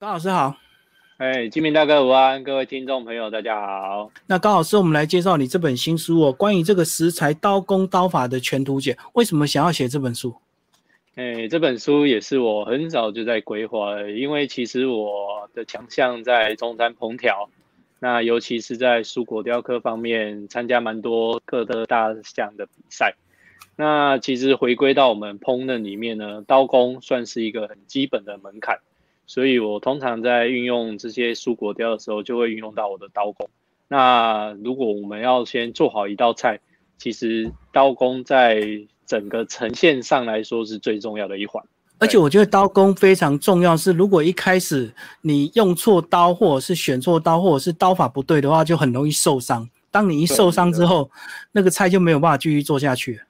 高老师好，哎，金明大哥午安，各位听众朋友大家好。那高老师，我们来介绍你这本新书哦，关于这个食材刀工刀法的全图解。为什么想要写这本书？哎，这本书也是我很早就在规划，因为其实我的强项在中餐烹调，那尤其是在蔬果雕刻方面，参加蛮多各的大项的比赛。那其实回归到我们烹饪里面呢，刀工算是一个很基本的门槛。所以我通常在运用这些蔬果雕的时候，就会运用到我的刀工。那如果我们要先做好一道菜，其实刀工在整个呈现上来说是最重要的一环。而且我觉得刀工非常重要，是如果一开始你用错刀，或者是选错刀，或者是刀法不对的话，就很容易受伤。当你一受伤之后，那个菜就没有办法继续做下去。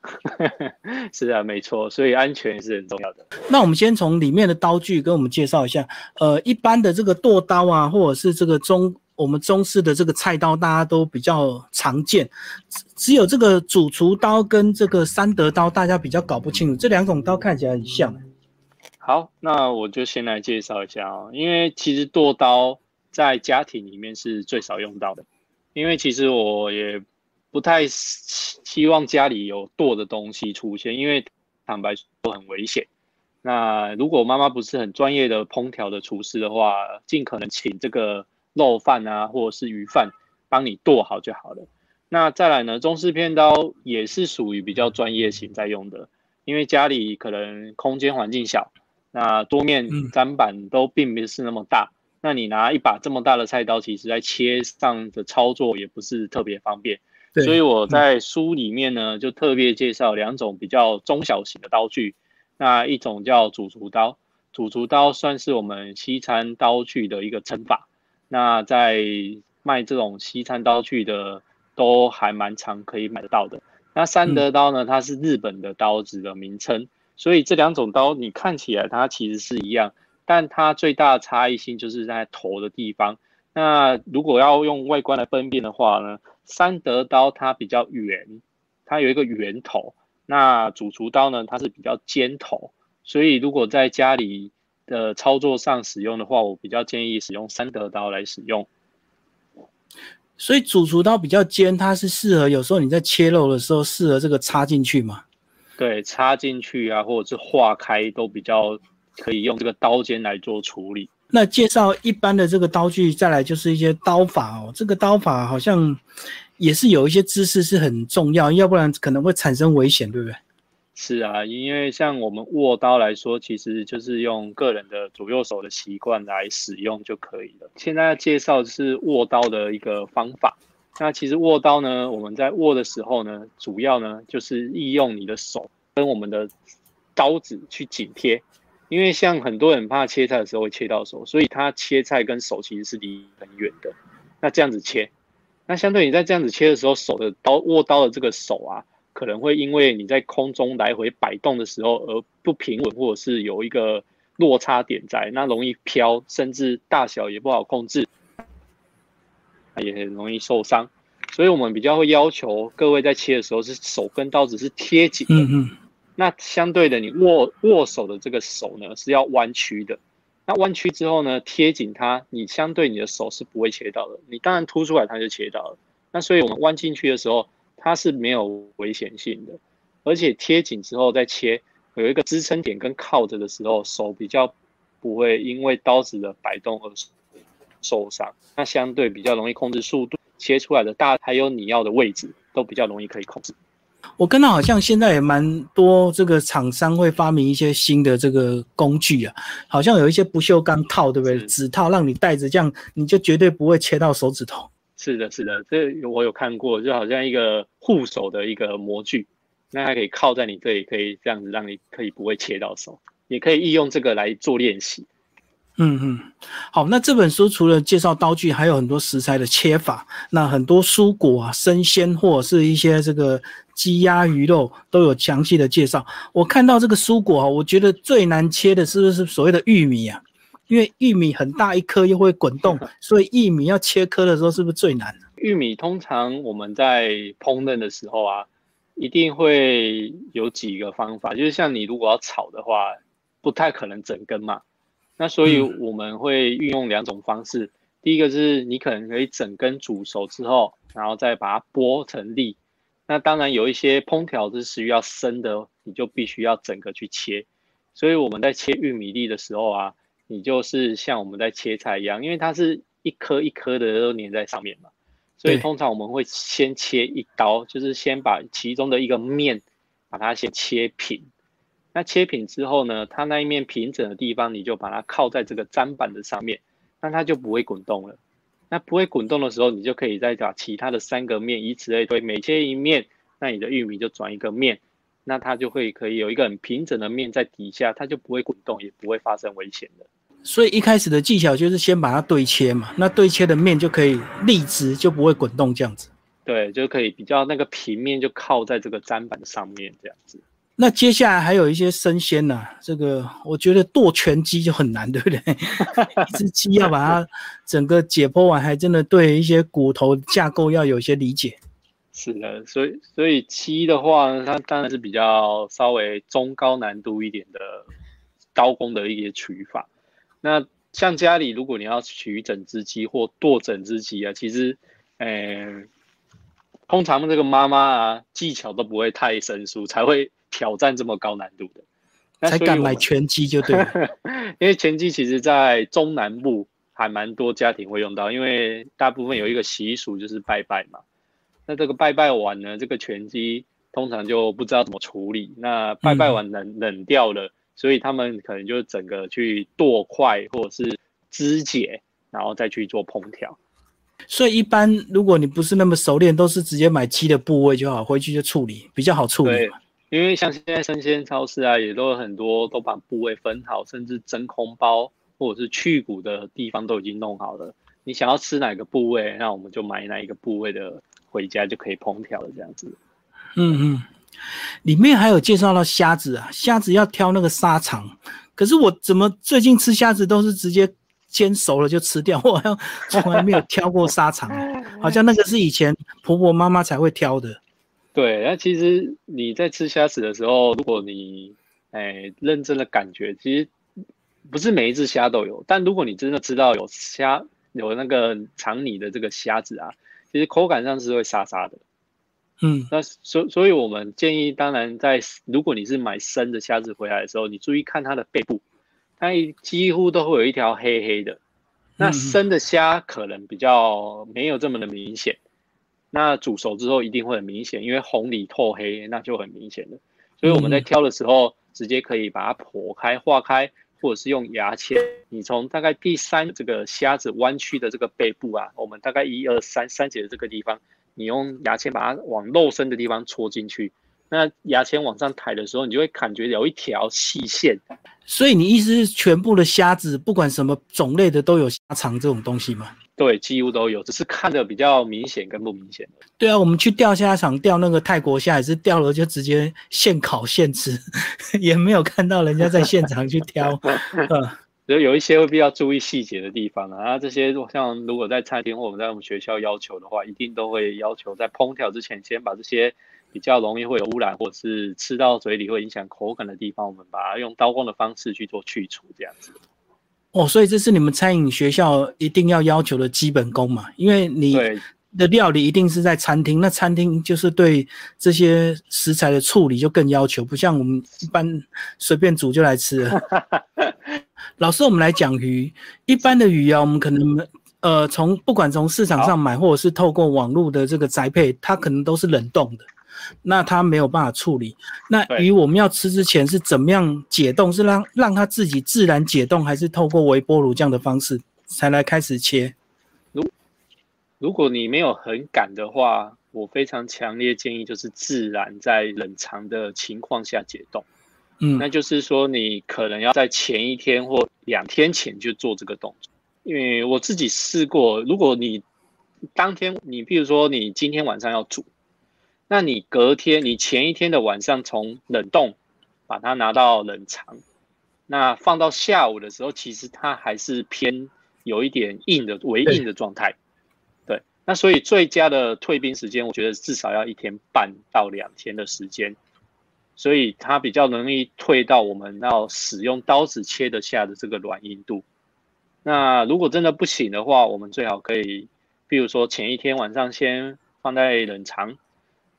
是啊，没错，所以安全是很重要的。那我们先从里面的刀具跟我们介绍一下。呃，一般的这个剁刀啊，或者是这个中我们中式的这个菜刀，大家都比较常见。只有这个主厨刀跟这个三德刀，大家比较搞不清楚。这两种刀看起来很像。好，那我就先来介绍一下哦。因为其实剁刀在家庭里面是最少用到的。因为其实我也不太希望家里有剁的东西出现，因为坦白说很危险。那如果妈妈不是很专业的烹调的厨师的话，尽可能请这个肉饭啊，或者是鱼饭帮你剁好就好了。那再来呢，中式片刀也是属于比较专业型在用的，因为家里可能空间环境小，那桌面砧板都并不是那么大。那你拿一把这么大的菜刀，其实在切上的操作也不是特别方便。所以我在书里面呢，就特别介绍两种比较中小型的刀具。那一种叫主厨刀，主厨刀算是我们西餐刀具的一个称法。那在卖这种西餐刀具的，都还蛮常可以买得到的。那三德刀呢，它是日本的刀子的名称。所以这两种刀，你看起来它其实是一样。但它最大的差异性就是在头的地方。那如果要用外观来分辨的话呢，三德刀它比较圆，它有一个圆头。那主厨刀呢，它是比较尖头。所以如果在家里的操作上使用的话，我比较建议使用三德刀来使用。所以主厨刀比较尖，它是适合有时候你在切肉的时候适合这个插进去嘛？对，插进去啊，或者是化开都比较。可以用这个刀尖来做处理。那介绍一般的这个刀具，再来就是一些刀法哦。这个刀法好像也是有一些知识是很重要，要不然可能会产生危险，对不对？是啊，因为像我们握刀来说，其实就是用个人的左右手的习惯来使用就可以了。现在要介绍的是握刀的一个方法。那其实握刀呢，我们在握的时候呢，主要呢就是利用你的手跟我们的刀子去紧贴。因为像很多人怕切菜的时候会切到手，所以他切菜跟手其实是离很远的。那这样子切，那相对你在这样子切的时候，手的刀握刀的这个手啊，可能会因为你在空中来回摆动的时候而不平稳，或者是有一个落差点在，那容易飘，甚至大小也不好控制，也很容易受伤。所以我们比较会要求各位在切的时候是手跟刀子是贴紧的。那相对的，你握握手的这个手呢是要弯曲的。那弯曲之后呢，贴紧它，你相对你的手是不会切到的。你当然凸出来，它就切到了。那所以我们弯进去的时候，它是没有危险性的。而且贴紧之后再切，有一个支撑点跟靠着的时候，手比较不会因为刀子的摆动而受伤。那相对比较容易控制速度，切出来的大还有你要的位置都比较容易可以控制。我看到好像现在也蛮多这个厂商会发明一些新的这个工具啊，好像有一些不锈钢套，对不对？指套让你戴着，这样你就绝对不会切到手指头。是的，是的，这我有看过，就好像一个护手的一个模具，那它可以靠在你这里，可以这样子让你可以不会切到手，也可以利用这个来做练习。嗯嗯，好，那这本书除了介绍刀具，还有很多食材的切法。那很多蔬果啊、生鲜或者是一些这个鸡鸭鱼肉都有详细的介绍。我看到这个蔬果啊，我觉得最难切的是不是所谓的玉米啊？因为玉米很大一颗又会滚动，所以玉米要切颗的时候是不是最难？玉米通常我们在烹饪的时候啊，一定会有几个方法，就是像你如果要炒的话，不太可能整根嘛。那所以我们会运用两种方式，第一个是你可能可以整根煮熟之后，然后再把它剥成粒。那当然有一些烹调是需要生的，你就必须要整个去切。所以我们在切玉米粒的时候啊，你就是像我们在切菜一样，因为它是一颗一颗的都粘在上面嘛，所以通常我们会先切一刀，就是先把其中的一个面把它先切平。那切平之后呢，它那一面平整的地方，你就把它靠在这个砧板的上面，那它就不会滚动了。那不会滚动的时候，你就可以再把其他的三个面，以此类推，每切一面，那你的玉米就转一个面，那它就会可以有一个很平整的面在底下，它就不会滚动，也不会发生危险的。所以一开始的技巧就是先把它对切嘛，那对切的面就可以立直，就不会滚动这样子。对，就可以比较那个平面就靠在这个砧板上面这样子。那接下来还有一些生鲜呢，这个我觉得剁全鸡就很难，对不对？一只鸡要把它整个解剖完，还真的对一些骨头架构要有一些理解。是的，所以所以鸡的话，它当然是比较稍微中高难度一点的刀工的一些取法。那像家里如果你要取整只鸡或剁整只鸡啊，其实，诶，通常这个妈妈啊技巧都不会太生疏，才会。挑战这么高难度的，才敢买拳击就对了。因为拳击其实，在中南部还蛮多家庭会用到，因为大部分有一个习俗就是拜拜嘛。那这个拜拜完呢，这个拳击通常就不知道怎么处理。那拜拜完冷冷掉了，所以他们可能就整个去剁块或者是肢解，然后再去做烹调。所以一般如果你不是那么熟练，都是直接买鸡的部位就好，回去就处理，比较好处理。因为像现在生鲜超市啊，也都有很多都把部位分好，甚至真空包或者是去骨的地方都已经弄好了。你想要吃哪个部位，那我们就买哪一个部位的回家就可以烹调了，这样子。嗯嗯，里面还有介绍到虾子啊，虾子要挑那个沙肠。可是我怎么最近吃虾子都是直接煎熟了就吃掉，我好像从来没有挑过沙肠，好像那个是以前婆婆妈妈才会挑的。对，那其实你在吃虾子的时候，如果你哎认真的感觉，其实不是每一只虾都有。但如果你真的知道有虾有那个肠里的这个虾子啊，其实口感上是会沙沙的。嗯，那所所以我们建议，当然在如果你是买生的虾子回来的时候，你注意看它的背部，它几乎都会有一条黑黑的。那生的虾可能比较没有这么的明显。那煮熟之后一定会很明显，因为红里透黑，那就很明显了。所以我们在挑的时候，直接可以把它剖开、化开，或者是用牙签。你从大概第三这个虾子弯曲的这个背部啊，我们大概一二三三节的这个地方，你用牙签把它往肉身的地方戳进去。那牙签往上抬的时候，你就会感觉有一条细线。所以你意思是全部的虾子，不管什么种类的，都有虾肠这种东西吗？对，几乎都有，只是看的比较明显跟不明显的。对啊，我们去钓虾场钓那个泰国虾，也是钓了就直接现烤现吃，也没有看到人家在现场去挑。嗯，有一些会比较注意细节的地方啊。这些像如果在餐厅或我们在我们学校要求的话，一定都会要求在烹调之前，先把这些比较容易会有污染或是吃到嘴里会影响口感的地方，我们把它用刀工的方式去做去除，这样子。哦，所以这是你们餐饮学校一定要要求的基本功嘛？因为你的料理一定是在餐厅，那餐厅就是对这些食材的处理就更要求，不像我们一般随便煮就来吃了。老师，我们来讲鱼，一般的鱼啊，我们可能呃从不管从市场上买，或者是透过网络的这个宅配，它可能都是冷冻的。那它没有办法处理。那鱼我们要吃之前是怎么样解冻？是让让它自己自然解冻，还是透过微波炉这样的方式才来开始切？如如果你没有很赶的话，我非常强烈建议就是自然在冷藏的情况下解冻。嗯，那就是说你可能要在前一天或两天前就做这个动作。因为我自己试过，如果你当天你比如说你今天晚上要煮。那你隔天，你前一天的晚上从冷冻把它拿到冷藏，那放到下午的时候，其实它还是偏有一点硬的、微硬的状态。对，那所以最佳的退冰时间，我觉得至少要一天半到两天的时间。所以它比较容易退到我们要使用刀子切得下的这个软硬度。那如果真的不行的话，我们最好可以，比如说前一天晚上先放在冷藏，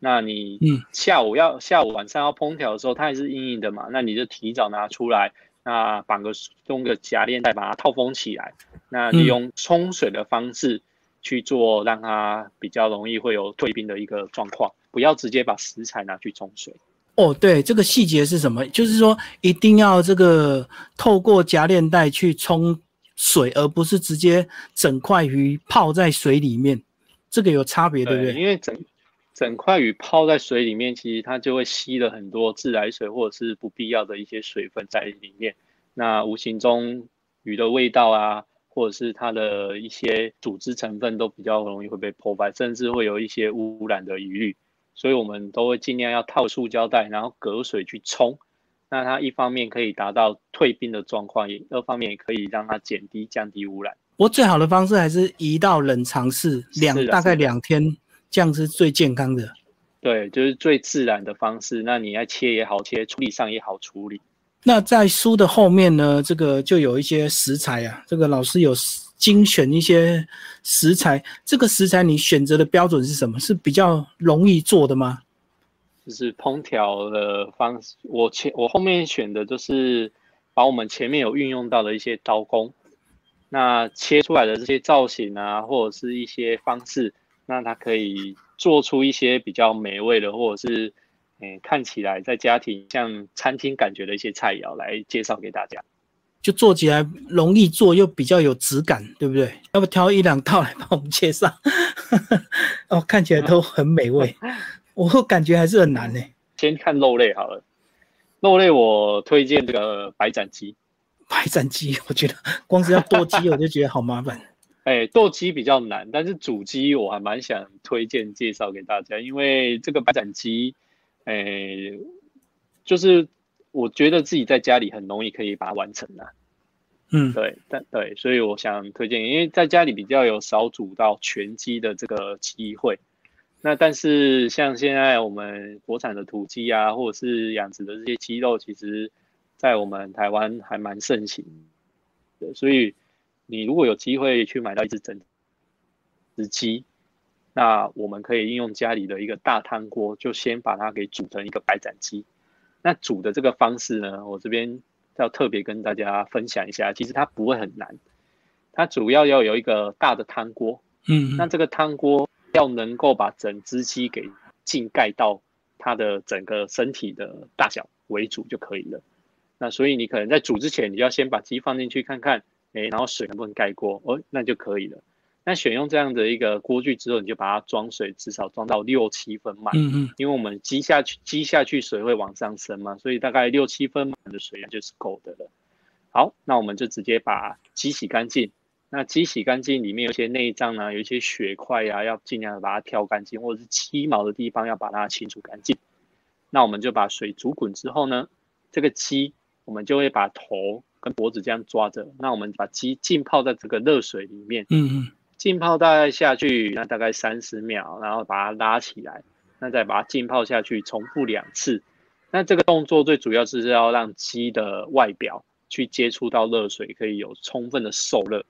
那你下午要下午晚上要烹调的时候，它还是硬硬的嘛，那你就提早拿出来，那绑个用个夹链袋把它套封起来，那利用冲水的方式去做，让它比较容易会有退冰的一个状况，不要直接把食材拿去冲水。哦，对，这个细节是什么？就是说一定要这个透过夹链袋去冲。水，而不是直接整块鱼泡在水里面，这个有差别，对不对？因为整整块鱼泡在水里面，其实它就会吸了很多自来水或者是不必要的一些水分在里面，那无形中鱼的味道啊，或者是它的一些组织成分都比较容易会被破坏，甚至会有一些污染的疑虑，所以我们都会尽量要套塑胶袋，然后隔水去冲。那它一方面可以达到退冰的状况，也二方面也可以让它减低降低污染。我最好的方式还是移到冷藏室，两大概两天，这样是最健康的。对，就是最自然的方式。那你要切也好切，处理上也好处理。那在书的后面呢，这个就有一些食材啊，这个老师有精选一些食材。这个食材你选择的标准是什么？是比较容易做的吗？就是烹调的方式，我前我后面选的就是把我们前面有运用到的一些刀工，那切出来的这些造型啊，或者是一些方式，那它可以做出一些比较美味的，或者是嗯看起来在家庭像餐厅感觉的一些菜肴来介绍给大家，就做起来容易做又比较有质感，对不对？要不挑一两套来帮我们介绍？哦，看起来都很美味。我感觉还是很难呢。先看肉类好了，肉类我推荐这个白斩鸡。白斩鸡，我觉得光是要剁鸡，我就觉得好麻烦。哎，斗鸡比较难，但是煮鸡我还蛮想推荐介绍给大家，因为这个白斩鸡，哎，就是我觉得自己在家里很容易可以把它完成的。嗯，对，但对，所以我想推荐，因为在家里比较有少煮到全鸡的这个机会。那但是像现在我们国产的土鸡啊，或者是养殖的这些鸡肉，其实，在我们台湾还蛮盛行的。所以你如果有机会去买到一只整只鸡，那我们可以应用家里的一个大汤锅，就先把它给煮成一个白斩鸡。那煮的这个方式呢，我这边要特别跟大家分享一下，其实它不会很难。它主要要有一个大的汤锅，嗯，那这个汤锅。要能够把整只鸡给浸盖到它的整个身体的大小为主就可以了。那所以你可能在煮之前，你要先把鸡放进去看看，哎，然后水能不能盖锅，哦，那就可以了。那选用这样的一个锅具之后，你就把它装水，至少装到六七分满。嗯嗯。因为我们鸡下去，鸡下去水会往上升嘛，所以大概六七分满的水量就是够的了。好，那我们就直接把鸡洗干净。那鸡洗干净，里面有些内脏呢，有一些血块呀，要尽量的把它挑干净，或者是鸡毛的地方要把它清除干净。那我们就把水煮滚之后呢，这个鸡我们就会把头跟脖子这样抓着，那我们把鸡浸泡在这个热水里面，嗯嗯，浸泡大概下去，那大概三十秒，然后把它拉起来，那再把它浸泡下去，重复两次。那这个动作最主要是要让鸡的外表去接触到热水，可以有充分的受热。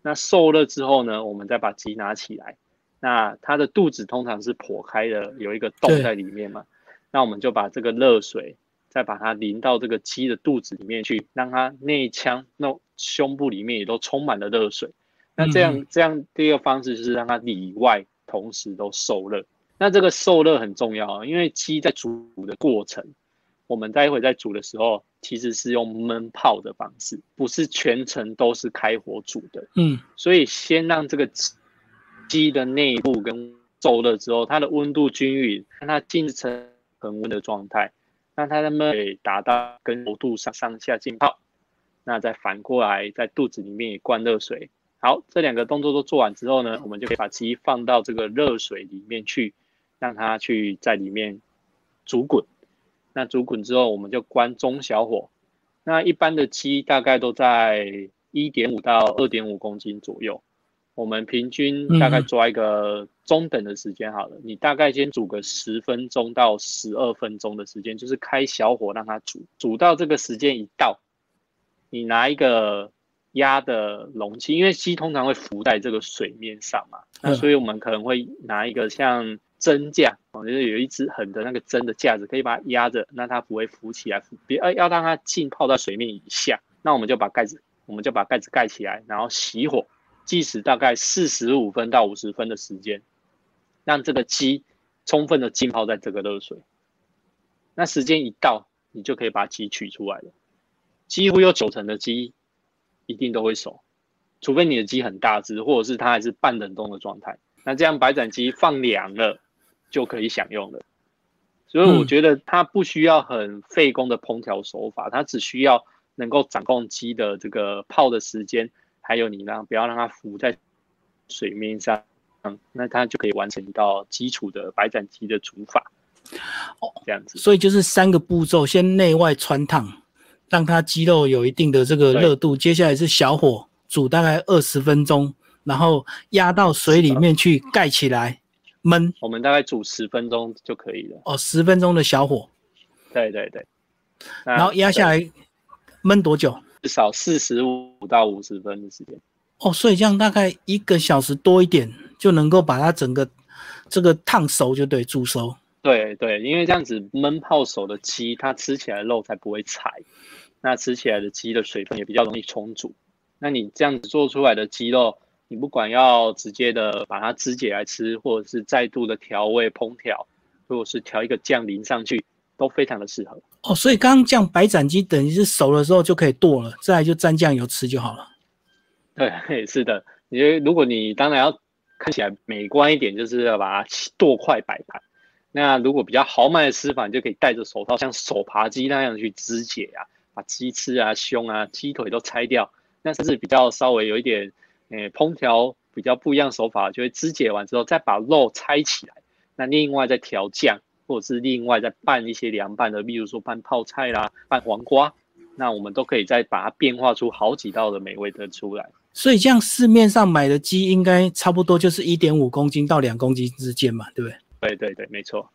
那受热之后呢，我们再把鸡拿起来。那它的肚子通常是剖开的，有一个洞在里面嘛。那我们就把这个热水再把它淋到这个鸡的肚子里面去，让它内腔、那胸部里面也都充满了热水。那这样这样第一个方式就是让它里外同时都受热。那这个受热很重要啊，因为鸡在煮的过程。我们待会在煮的时候，其实是用焖泡的方式，不是全程都是开火煮的。嗯，所以先让这个鸡的内部跟受热之后，它的温度均匀，让它进成恒温的状态，让它的焖达到跟油度上上下浸泡。那再反过来在肚子里面也灌热水。好，这两个动作都做完之后呢，我们就可以把鸡放到这个热水里面去，让它去在里面煮滚。那煮滚之后，我们就关中小火。那一般的鸡大概都在一点五到二点五公斤左右。我们平均大概抓一个中等的时间好了，你大概先煮个十分钟到十二分钟的时间，就是开小火让它煮，煮到这个时间一到，你拿一个压的容器，因为鸡通常会浮在这个水面上嘛，那所以我们可能会拿一个像蒸架，哦，就是有一只很的那个蒸的架子，可以把它压着，那它不会浮起来，别要要让它浸泡在水面以下，那我们就把盖子，我们就把盖子盖起来，然后熄火。计时大概四十五分到五十分的时间，让这个鸡充分的浸泡在这个热水。那时间一到，你就可以把鸡取出来了。几乎有九成的鸡一定都会熟，除非你的鸡很大只，或者是它还是半冷冻的状态。那这样白斩鸡放凉了就可以享用了。所以我觉得它不需要很费工的烹调手法，它只需要能够掌控鸡的这个泡的时间。还有你让不要让它浮在水面上，嗯，那它就可以完成一道基础的白斩鸡的煮法。哦，这样子。所以就是三个步骤：先内外穿烫，让它鸡肉有一定的这个热度；接下来是小火煮大概二十分钟，然后压到水里面去盖起来焖。我们大概煮十分钟就可以了。哦，十分钟的小火。对对对。然后压下来焖多久？至少四十五到五十分的时间哦，所以这样大概一个小时多一点就能够把它整个这个烫熟，就对，煮熟。对对，因为这样子焖泡熟的鸡，它吃起来肉才不会柴，那吃起来的鸡的水分也比较容易充足。那你这样子做出来的鸡肉，你不管要直接的把它肢解来吃，或者是再度的调味烹调，或者是调一个酱淋上去。都非常的适合哦，所以刚刚酱白斩鸡等于是熟了之后就可以剁了，再来就沾酱油吃就好了。对，是的，因为如果你当然要看起来美观一点，就是要把它剁块摆盘。那如果比较豪迈的吃法，你就可以戴着手套，像手扒鸡那样去肢解啊，把鸡翅啊、胸啊、鸡腿都拆掉。那甚至比较稍微有一点，诶，烹调比较不一样手法，就会肢解完之后再把肉拆起来，那另外再调酱。或者是另外再拌一些凉拌的，比如说拌泡菜啦、拌黄瓜，那我们都可以再把它变化出好几道的美味的出来。所以，这样市面上买的鸡应该差不多就是一点五公斤到两公斤之间嘛，对不对？对对对，没错。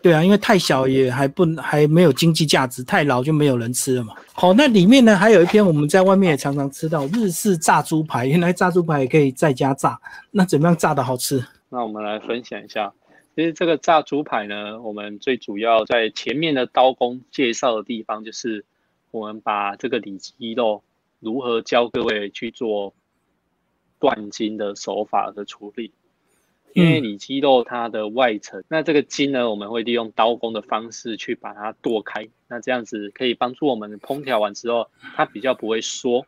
对啊，因为太小也还不还没有经济价值，太老就没有人吃了嘛。好，那里面呢还有一篇我们在外面也常常吃到日式炸猪排，原来炸猪排也可以在家炸，那怎么样炸的好吃？那我们来分享一下。其实这个炸猪排呢，我们最主要在前面的刀工介绍的地方，就是我们把这个里脊肉如何教各位去做断筋的手法的处理。因为里脊肉它的外层，那这个筋呢，我们会利用刀工的方式去把它剁开，那这样子可以帮助我们烹调完之后，它比较不会缩，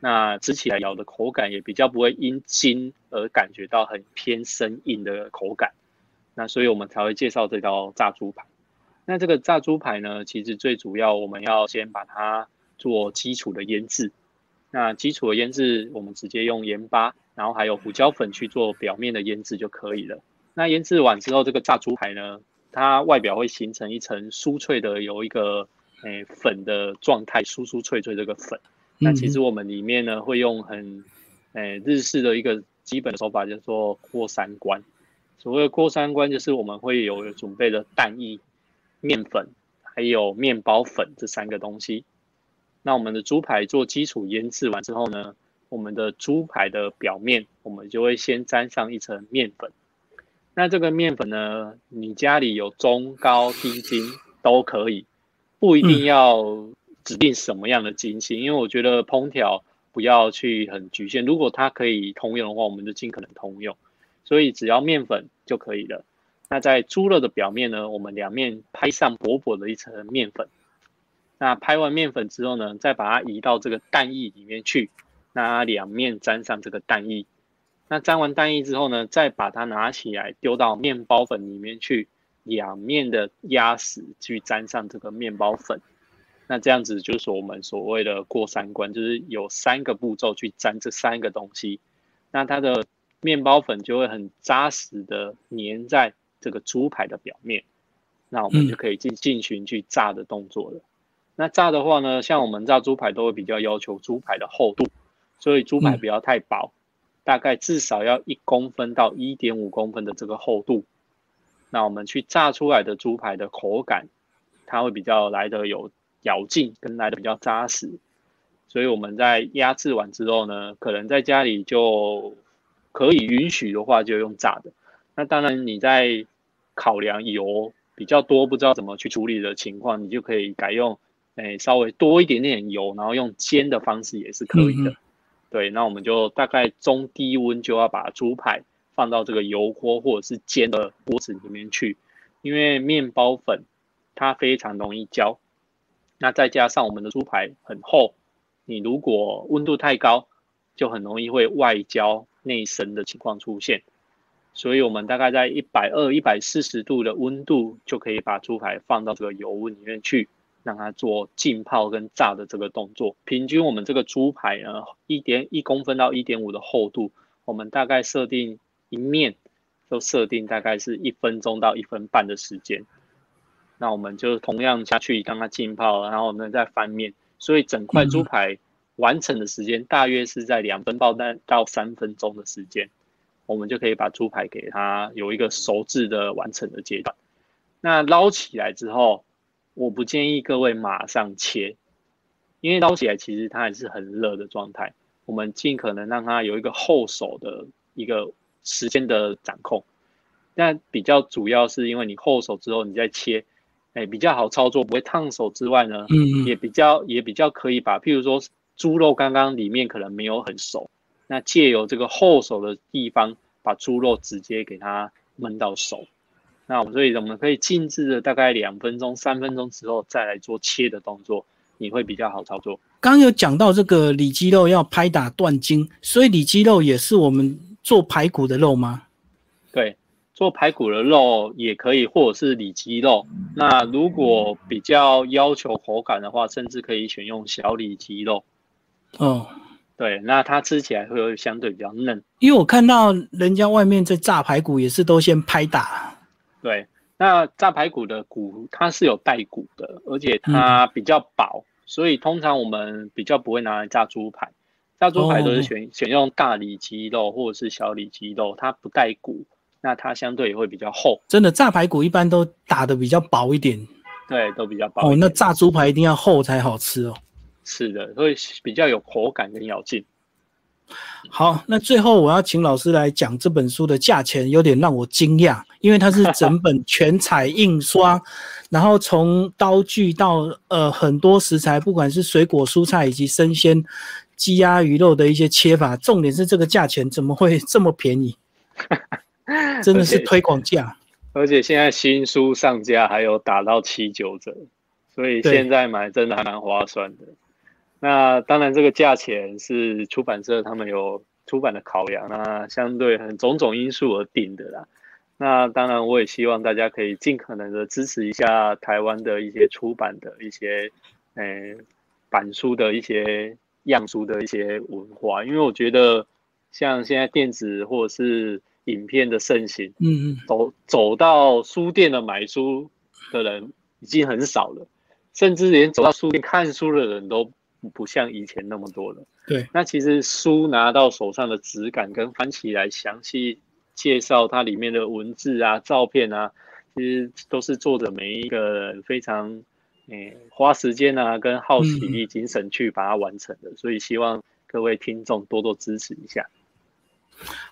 那吃起来咬的口感也比较不会因筋而感觉到很偏生硬的口感。那所以我们才会介绍这道炸猪排。那这个炸猪排呢，其实最主要我们要先把它做基础的腌制。那基础的腌制，我们直接用盐巴，然后还有胡椒粉去做表面的腌制就可以了。那腌制完之后，这个炸猪排呢，它外表会形成一层酥脆的，有一个诶粉的状态，酥酥脆脆这个粉。那其实我们里面呢，会用很诶日式的一个基本的手法，叫做过三关。所谓的过三关，就是我们会有准备的蛋液、面粉，还有面包粉这三个东西。那我们的猪排做基础腌制完之后呢，我们的猪排的表面，我们就会先沾上一层面粉。那这个面粉呢，你家里有中高低筋都可以，不一定要指定什么样的筋型，因为我觉得烹调不要去很局限。如果它可以通用的话，我们就尽可能通用。所以只要面粉就可以了。那在猪肉的表面呢，我们两面拍上薄薄的一层面粉。那拍完面粉之后呢，再把它移到这个蛋液里面去。那两面沾上这个蛋液。那沾完蛋液之后呢，再把它拿起来丢到面包粉里面去，两面的压实去沾上这个面包粉。那这样子就是我们所谓的过三关，就是有三个步骤去沾这三个东西。那它的。面包粉就会很扎实的粘在这个猪排的表面，那我们就可以进进行去炸的动作了。那炸的话呢，像我们炸猪排都会比较要求猪排的厚度，所以猪排不要太薄，大概至少要一公分到一点五公分的这个厚度，那我们去炸出来的猪排的口感，它会比较来的有咬劲，跟来的比较扎实。所以我们在压制完之后呢，可能在家里就可以允许的话，就用炸的。那当然你在考量油比较多，不知道怎么去处理的情况，你就可以改用，诶稍微多一点点油，然后用煎的方式也是可以的。对，那我们就大概中低温就要把猪排放到这个油锅或者是煎的锅子里面去，因为面包粉它非常容易焦，那再加上我们的猪排很厚，你如果温度太高，就很容易会外焦内生的情况出现，所以我们大概在一百二、一百四十度的温度就可以把猪排放到这个油温里面去。让它做浸泡跟炸的这个动作，平均我们这个猪排呢，一点一公分到一点五的厚度，我们大概设定一面，就设定大概是一分钟到一分半的时间。那我们就同样下去让它浸泡，然后我们再翻面，所以整块猪排完成的时间大约是在两分半到三分钟的时间，我们就可以把猪排给它有一个熟制的完成的阶段。那捞起来之后。我不建议各位马上切，因为捞起来其实它还是很热的状态。我们尽可能让它有一个后手的一个时间的掌控。但比较主要是因为你后手之后你再切，哎，比较好操作，不会烫手之外呢，嗯也比较也比较可以把，譬如说猪肉刚刚里面可能没有很熟，那借由这个后手的地方把猪肉直接给它焖到熟。那所以我们可以静置的大概两分钟、三分钟之后再来做切的动作，你会比较好操作。刚刚有讲到这个里脊肉要拍打断筋，所以里脊肉也是我们做排骨的肉吗？对，做排骨的肉也可以，或者是里脊肉。那如果比较要求口感的话，甚至可以选用小里脊肉。哦，对，那它吃起来会相对比较嫩。因为我看到人家外面在炸排骨也是都先拍打。对，那炸排骨的骨它是有带骨的，而且它比较薄，所以通常我们比较不会拿来炸猪排。炸猪排都是选选用大里脊肉或者是小里脊肉，它不带骨，那它相对也会比较厚。真的，炸排骨一般都打的比较薄一点。对，都比较薄。哦，那炸猪排一定要厚才好吃哦。是的，会比较有口感跟咬劲。好，那最后我要请老师来讲这本书的价钱，有点让我惊讶，因为它是整本全彩印刷，然后从刀具到呃很多食材，不管是水果、蔬菜以及生鲜、鸡鸭鱼肉的一些切法，重点是这个价钱怎么会这么便宜？真的是推广价，而且现在新书上架还有打到七九折，所以现在买真的还蛮划算的。那当然，这个价钱是出版社他们有出版的考量，那相对很种种因素而定的啦。那当然，我也希望大家可以尽可能的支持一下台湾的一些出版的一些，诶，版书的一些样书的一些文化，因为我觉得像现在电子或者是影片的盛行，嗯嗯，走走到书店的买书的人已经很少了，甚至连走到书店看书的人都。不像以前那么多了。对，那其实书拿到手上的质感跟翻起来详细介绍它里面的文字啊、照片啊，其实都是作者每一个人非常诶花时间啊跟好奇力精神去把它完成的。所以希望各位听众多多支持一下。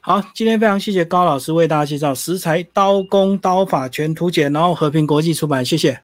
好，今天非常谢谢高老师为大家介绍《食材刀工刀法全图解》，然后和平国际出版，谢谢。